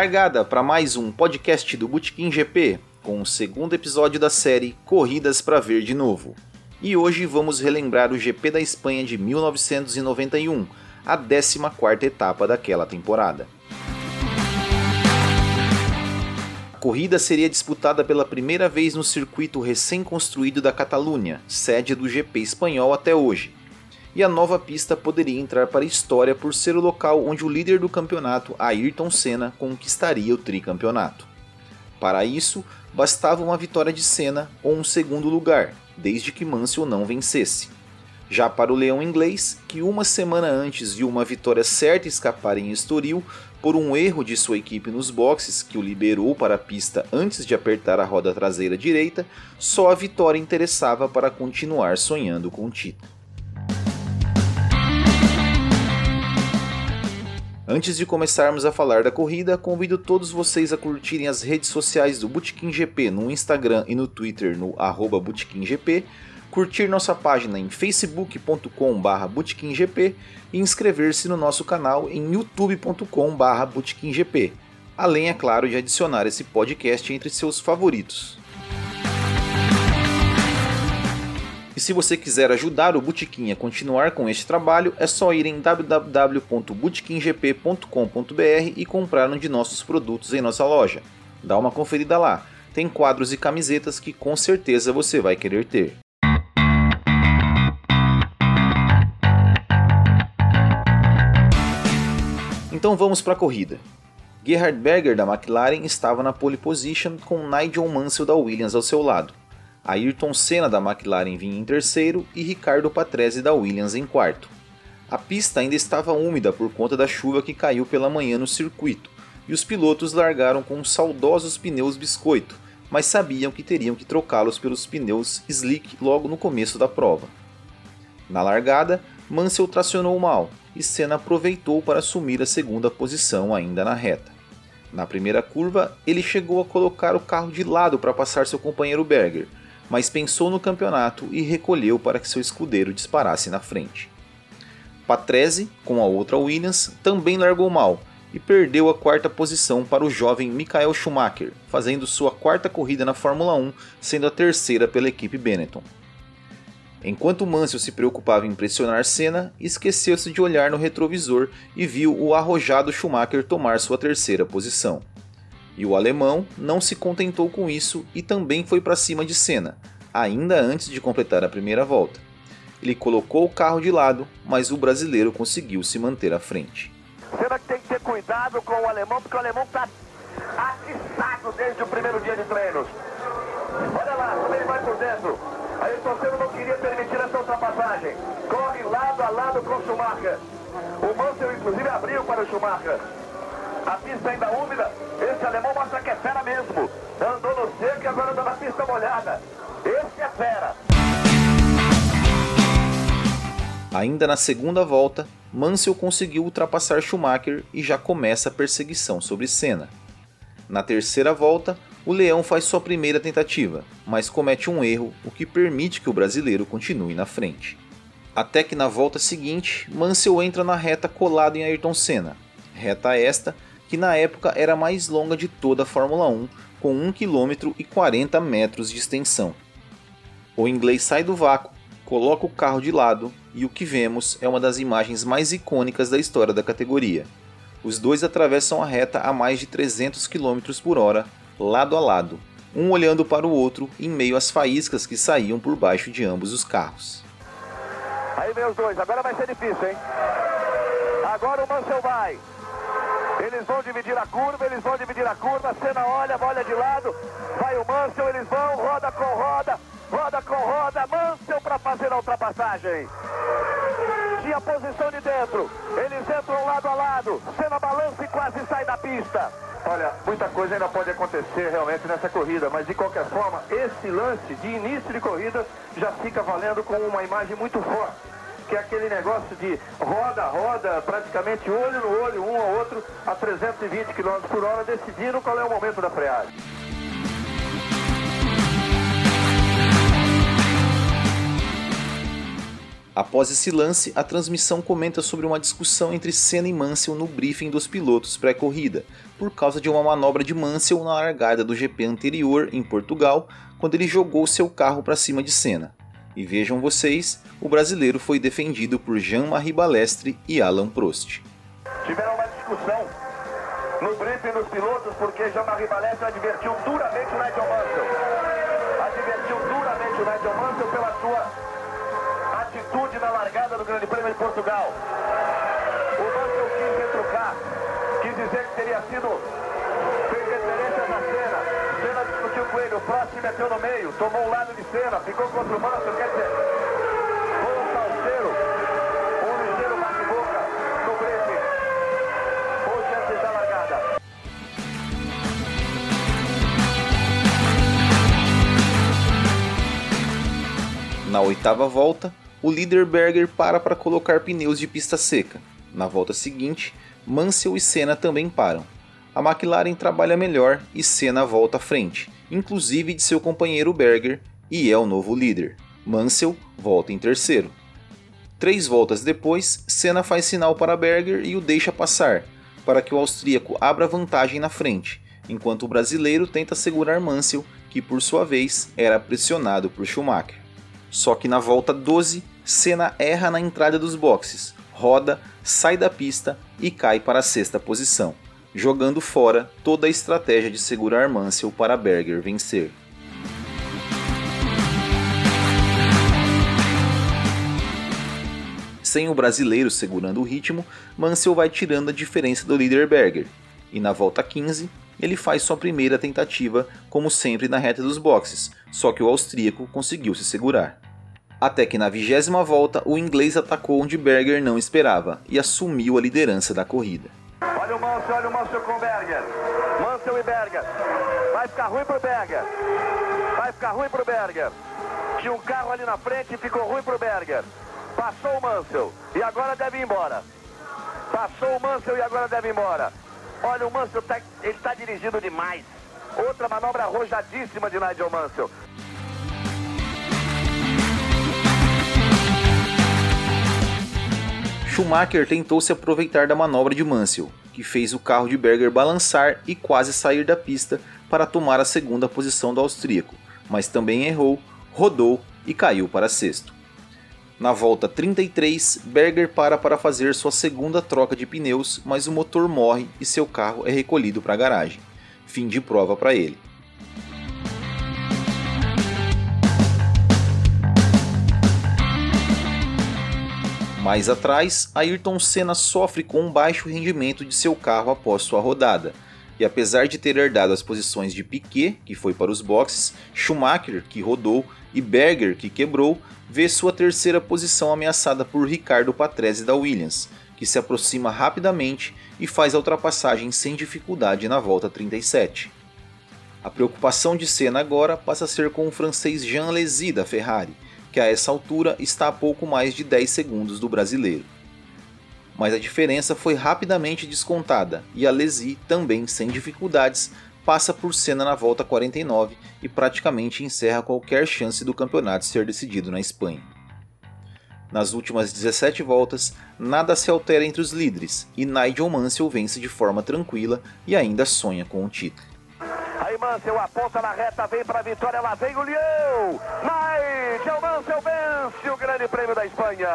Largada para mais um podcast do Botequim GP, com o segundo episódio da série Corridas para Ver de Novo. E hoje vamos relembrar o GP da Espanha de 1991, a 14ª etapa daquela temporada. A corrida seria disputada pela primeira vez no circuito recém-construído da Catalunha, sede do GP espanhol até hoje, e a nova pista poderia entrar para a história por ser o local onde o líder do campeonato, Ayrton Senna, conquistaria o tricampeonato. Para isso, bastava uma vitória de Senna ou um segundo lugar, desde que Mansell não vencesse. Já para o leão inglês, que uma semana antes viu uma vitória certa escapar em Estoril por um erro de sua equipe nos boxes que o liberou para a pista antes de apertar a roda traseira direita, só a vitória interessava para continuar sonhando com o título. Antes de começarmos a falar da corrida, convido todos vocês a curtirem as redes sociais do Bootkin GP no Instagram e no Twitter no arroba GP, curtir nossa página em facebook.com.br GP e inscrever-se no nosso canal em youtube.com.br GP, além, é claro, de adicionar esse podcast entre seus favoritos. E se você quiser ajudar o Botequim a continuar com este trabalho, é só ir em www.botequimgp.com.br e comprar um de nossos produtos em nossa loja. Dá uma conferida lá. Tem quadros e camisetas que com certeza você vai querer ter. Então vamos para a corrida. Gerhard Berger da McLaren estava na pole position com Nigel Mansell da Williams ao seu lado. Ayrton Senna da McLaren vinha em terceiro e Ricardo Patrese da Williams em quarto. A pista ainda estava úmida por conta da chuva que caiu pela manhã no circuito, e os pilotos largaram com saudosos pneus biscoito, mas sabiam que teriam que trocá-los pelos pneus slick logo no começo da prova. Na largada, Mansell tracionou mal e Senna aproveitou para assumir a segunda posição ainda na reta. Na primeira curva, ele chegou a colocar o carro de lado para passar seu companheiro Berger, mas pensou no campeonato e recolheu para que seu escudeiro disparasse na frente. Patrese, com a outra Williams, também largou mal e perdeu a quarta posição para o jovem Michael Schumacher, fazendo sua quarta corrida na Fórmula 1, sendo a terceira pela equipe Benetton. Enquanto Mansell se preocupava em pressionar Senna, esqueceu-se de olhar no retrovisor e viu o arrojado Schumacher tomar sua terceira posição. E o alemão não se contentou com isso e também foi para cima de Senna, ainda antes de completar a primeira volta. Ele colocou o carro de lado, mas o brasileiro conseguiu se manter à frente. Senna tem que ter cuidado com o alemão, porque o alemão está atiçado desde o primeiro dia de treinos. Olha lá, como ele vai por dentro. Ayrton Senna não queria permitir essa ultrapassagem. Corre lado a lado com o Schumacher. O Mansell, inclusive, abriu para o Schumacher. A pista ainda úmida, esse alemão mostra que é fera mesmo. Andou no seco e agora anda na pista molhada. Esse é fera. Ainda na segunda volta, Mansell conseguiu ultrapassar Schumacher e já começa a perseguição sobre Senna. Na terceira volta, o Leão faz sua primeira tentativa, mas comete um erro, o que permite que o brasileiro continue na frente. Até que na volta seguinte, Mansell entra na reta colado em Ayrton Senna, reta esta que na época era a mais longa de toda a Fórmula 1, com 1 km e 40 metros de extensão. O inglês sai do vácuo, coloca o carro de lado e o que vemos é uma das imagens mais icônicas da história da categoria. Os dois atravessam a reta a mais de 300 km por hora, lado a lado, um olhando para o outro em meio às faíscas que saíam por baixo de ambos os carros. Aí vem os dois, agora vai ser difícil, hein? Agora o Mansell vai. Eles vão dividir a curva, eles vão dividir a curva. Senna olha, olha de lado. Vai o Mansell, eles vão, roda com roda, roda com roda. Mansell para fazer a ultrapassagem. Tinha posição de dentro. Eles entram lado a lado. Senna balança e quase sai da pista. Olha, muita coisa ainda pode acontecer realmente nessa corrida, mas de qualquer forma, esse lance de início de corrida já fica valendo com uma imagem muito forte que é aquele negócio de roda, roda, praticamente olho no olho, um ao outro, a 320 km por hora, decidindo qual é o momento da freagem. Após esse lance, a transmissão comenta sobre uma discussão entre Senna e Mansell no briefing dos pilotos pré-corrida, por causa de uma manobra de Mansell na largada do GP anterior em Portugal, quando ele jogou seu carro para cima de Senna. E vejam vocês, o brasileiro foi defendido por Jean-Marie Balestre e Alan Prost. Tiveram uma discussão no briefing dos pilotos porque Jean-Marie Balestre advertiu duramente o Nigel Mansell. Advertiu duramente o Nigel Mansell pela sua atitude na largada do Grande Prêmio de Portugal. O Mansell quis retrucar, quis dizer que teria sido, fez referências na cena. Senna discutiu com ele, o próximo meteu no meio, tomou o lado de Senna, ficou contra o Mansell, quer dizer, foi um salseiro, um bate-boca no briefing, hoje antes da largada. Na oitava volta, o líder Berger para para colocar pneus de pista seca. Na volta seguinte, Mansell e Senna também param. A McLaren trabalha melhor e Senna volta à frente, inclusive de seu companheiro Berger, e é o novo líder. Mansell volta em terceiro. Três voltas depois, Senna faz sinal para Berger e o deixa passar, para que o austríaco abra vantagem na frente, enquanto o brasileiro tenta segurar Mansell, que por sua vez era pressionado por Schumacher. Só que na volta 12, Senna erra na entrada dos boxes, roda, sai da pista e cai para a sexta posição, jogando fora toda a estratégia de segurar Mansell para Berger vencer. Sem o brasileiro segurando o ritmo, Mansell vai tirando a diferença do líder Berger, e na volta 15 ele faz sua primeira tentativa, como sempre na reta dos boxes, só que o austríaco conseguiu se segurar. Até que na vigésima volta, o inglês atacou onde Berger não esperava e assumiu a liderança da corrida. Olha o Mansell, olha o com o Berger. Mansell e Berger. Vai ficar ruim pro Berger. Vai ficar ruim pro Berger. Tinha um carro ali na frente e ficou ruim pro Berger. Passou o Mansell e agora deve ir embora. Passou o Mansell e agora deve ir embora. Olha, o Mansell tá, ele está dirigindo demais. Outra manobra arrojadíssima de Nigel Mansell. Schumacher tentou se aproveitar da manobra de Mansell, que fez o carro de Berger balançar e quase sair da pista para tomar a segunda posição do austríaco, mas também errou, rodou e caiu para sexto. Na volta 33, Berger para para fazer sua segunda troca de pneus, mas o motor morre e seu carro é recolhido para a garagem. Fim de prova para ele. Mais atrás, Ayrton Senna sofre com um baixo rendimento de seu carro após sua rodada. E apesar de ter herdado as posições de Piquet, que foi para os boxes, Schumacher, que rodou, e Berger, que quebrou, vê sua terceira posição ameaçada por Ricardo Patrese da Williams, que se aproxima rapidamente e faz a ultrapassagem sem dificuldade na volta 37. A preocupação de Senna agora passa a ser com o francês Jean Alesi da Ferrari, que a essa altura está a pouco mais de 10 segundos do brasileiro. Mas a diferença foi rapidamente descontada e a Lesi, também sem dificuldades, passa por Senna na volta 49 e praticamente encerra qualquer chance do campeonato ser decidido na Espanha. Nas últimas 17 voltas, nada se altera entre os líderes e Nigel Mansell vence de forma tranquila e ainda sonha com o título. Aí Mansell aponta na reta, vem para a vitória, lá vem o Leão! Nigel Mansell vence o Grande Prêmio da Espanha!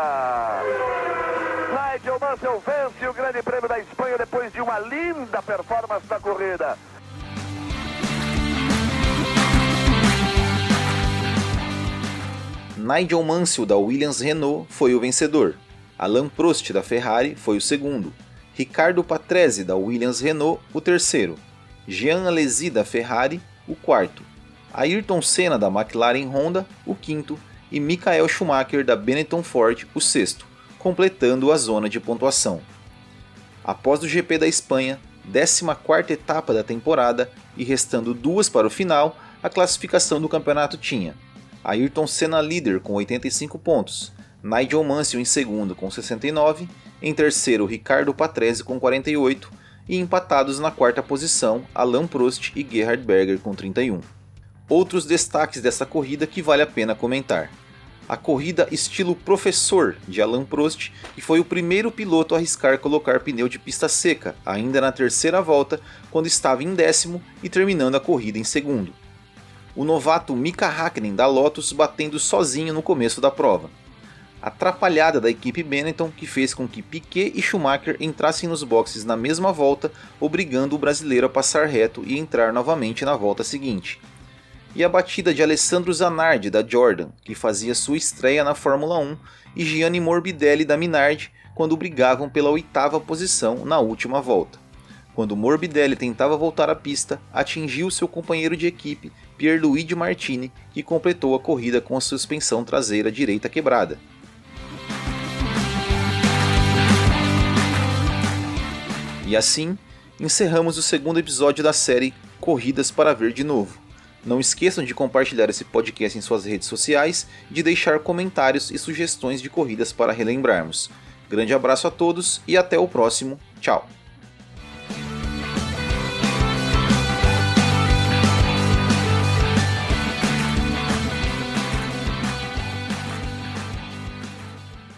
Nigel Mansell vence o Grande Prêmio da Espanha depois de uma linda performance na corrida. Nigel Mansell da Williams Renault foi o vencedor. Alain Prost da Ferrari foi o segundo. Ricardo Patrese da Williams Renault o terceiro. Jean Alesi da Ferrari o quarto. Ayrton Senna da McLaren Honda o quinto e Michael Schumacher da Benetton Ford o sexto, completando a zona de pontuação. Após o GP da Espanha, 14ª etapa da temporada e restando duas para o final, a classificação do campeonato tinha Ayrton Senna líder com 85 pontos, Nigel Mansell em segundo com 69, em terceiro Ricardo Patrese com 48 e empatados na quarta posição Alain Prost e Gerhard Berger com 31. Outros destaques dessa corrida que vale a pena comentar. a corrida estilo professor de Alain Prost, que foi o primeiro piloto a arriscar colocar pneu de pista seca, ainda na terceira volta, quando estava em décimo e terminando a corrida em segundo. O novato Mika Hakkinen da Lotus batendo sozinho no começo da prova. Atrapalhada da equipe Benetton que fez com que Piquet e Schumacher entrassem nos boxes na mesma volta, obrigando o brasileiro a passar reto e entrar novamente na volta seguinte e a batida de Alessandro Zanardi da Jordan, que fazia sua estreia na Fórmula 1, e Gianni Morbidelli da Minardi, quando brigavam pela oitava posição na última volta. Quando Morbidelli tentava voltar à pista, atingiu seu companheiro de equipe, Pierluigi Martini, que completou a corrida com a suspensão traseira direita quebrada. E assim, encerramos o segundo episódio da série Corridas para Ver de Novo. Não esqueçam de compartilhar esse podcast em suas redes sociais de deixar comentários e sugestões de corridas para relembrarmos. Grande abraço a todos e até o próximo. Tchau!